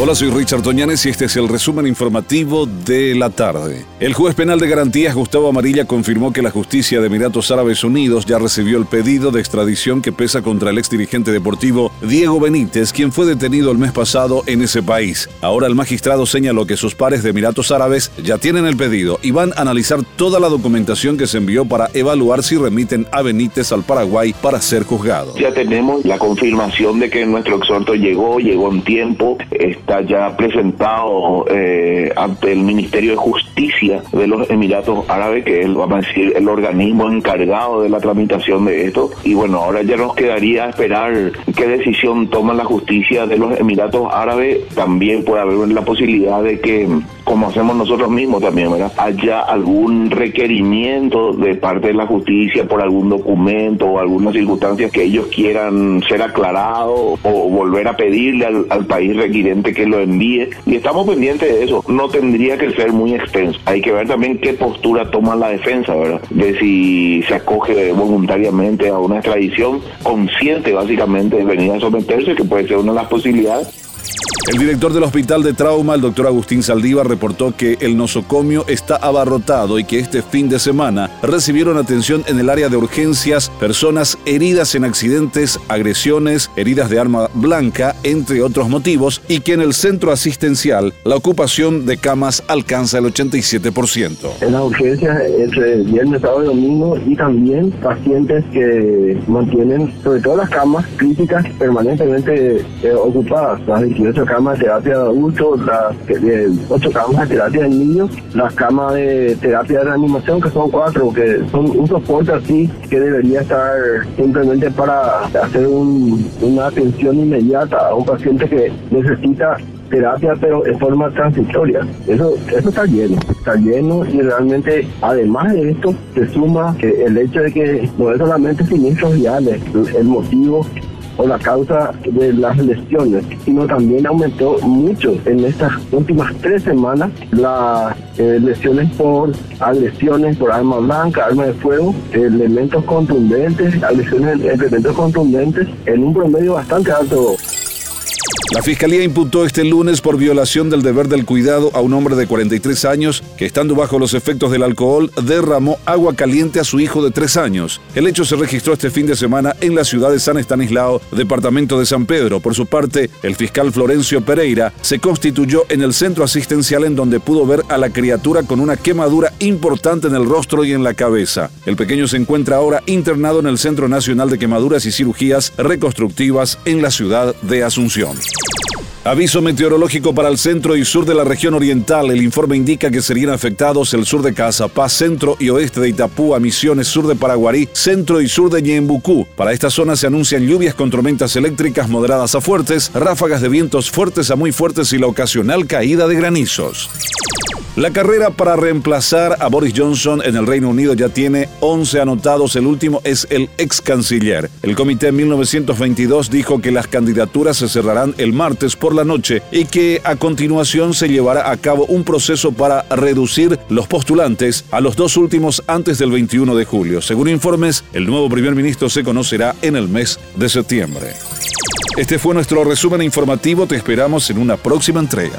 Hola, soy Richard Toñanes y este es el resumen informativo de la tarde. El juez penal de garantías Gustavo Amarilla confirmó que la justicia de Emiratos Árabes Unidos ya recibió el pedido de extradición que pesa contra el exdirigente deportivo Diego Benítez, quien fue detenido el mes pasado en ese país. Ahora el magistrado señaló que sus pares de Emiratos Árabes ya tienen el pedido y van a analizar toda la documentación que se envió para evaluar si remiten a Benítez al Paraguay para ser juzgado. Ya tenemos la confirmación de que nuestro exhorto llegó, llegó en tiempo está ya presentado eh, ante el Ministerio de Justicia de los Emiratos Árabes, que es vamos a decir, el organismo encargado de la tramitación de esto. Y bueno, ahora ya nos quedaría esperar qué decisión toma la justicia de los Emiratos Árabes. También puede haber la posibilidad de que como hacemos nosotros mismos también, ¿verdad? Haya algún requerimiento de parte de la justicia por algún documento o alguna circunstancia que ellos quieran ser aclarados o volver a pedirle al, país requirente que lo envíe. Y estamos pendientes de eso. No tendría que ser muy extenso. Hay que ver también qué postura toma la defensa, ¿verdad? De si se acoge voluntariamente a una extradición consciente básicamente de venir a someterse, que puede ser una de las posibilidades el director del Hospital de Trauma, el doctor Agustín Saldívar, reportó que el nosocomio está abarrotado y que este fin de semana recibieron atención en el área de urgencias personas heridas en accidentes, agresiones, heridas de arma blanca, entre otros motivos, y que en el centro asistencial la ocupación de camas alcanza el 87%. En las urgencias entre viernes, sábado y domingo y también pacientes que mantienen sobre todo las camas críticas permanentemente eh, ocupadas, las 28 camas camas de terapia de adultos, las ocho camas de terapia de niños, las camas de terapia de reanimación, que son cuatro, que son un soporte así que debería estar simplemente para hacer una atención inmediata a un paciente que necesita terapia, pero en forma transitoria. Eso, eso está lleno, está lleno y realmente, además de esto, se suma el hecho de que no es solamente siniestros viales, el motivo o la causa de las lesiones, sino también aumentó mucho en estas últimas tres semanas las eh, lesiones por agresiones por arma blanca, arma de fuego, elementos contundentes, agresiones elementos contundentes en un promedio bastante alto. La fiscalía imputó este lunes por violación del deber del cuidado a un hombre de 43 años que, estando bajo los efectos del alcohol, derramó agua caliente a su hijo de 3 años. El hecho se registró este fin de semana en la ciudad de San Estanislao, departamento de San Pedro. Por su parte, el fiscal Florencio Pereira se constituyó en el centro asistencial en donde pudo ver a la criatura con una quemadura importante en el rostro y en la cabeza. El pequeño se encuentra ahora internado en el Centro Nacional de Quemaduras y Cirugías Reconstructivas en la ciudad de Asunción. Aviso meteorológico para el centro y sur de la región oriental. El informe indica que serían afectados el sur de Cazapá, centro y oeste de Itapúa, Misiones, sur de Paraguarí, centro y sur de Ñembucú. Para esta zona se anuncian lluvias con tormentas eléctricas moderadas a fuertes, ráfagas de vientos fuertes a muy fuertes y la ocasional caída de granizos. La carrera para reemplazar a Boris Johnson en el Reino Unido ya tiene 11 anotados. El último es el ex canciller. El comité en 1922 dijo que las candidaturas se cerrarán el martes por la noche y que a continuación se llevará a cabo un proceso para reducir los postulantes a los dos últimos antes del 21 de julio. Según informes, el nuevo primer ministro se conocerá en el mes de septiembre. Este fue nuestro resumen informativo. Te esperamos en una próxima entrega.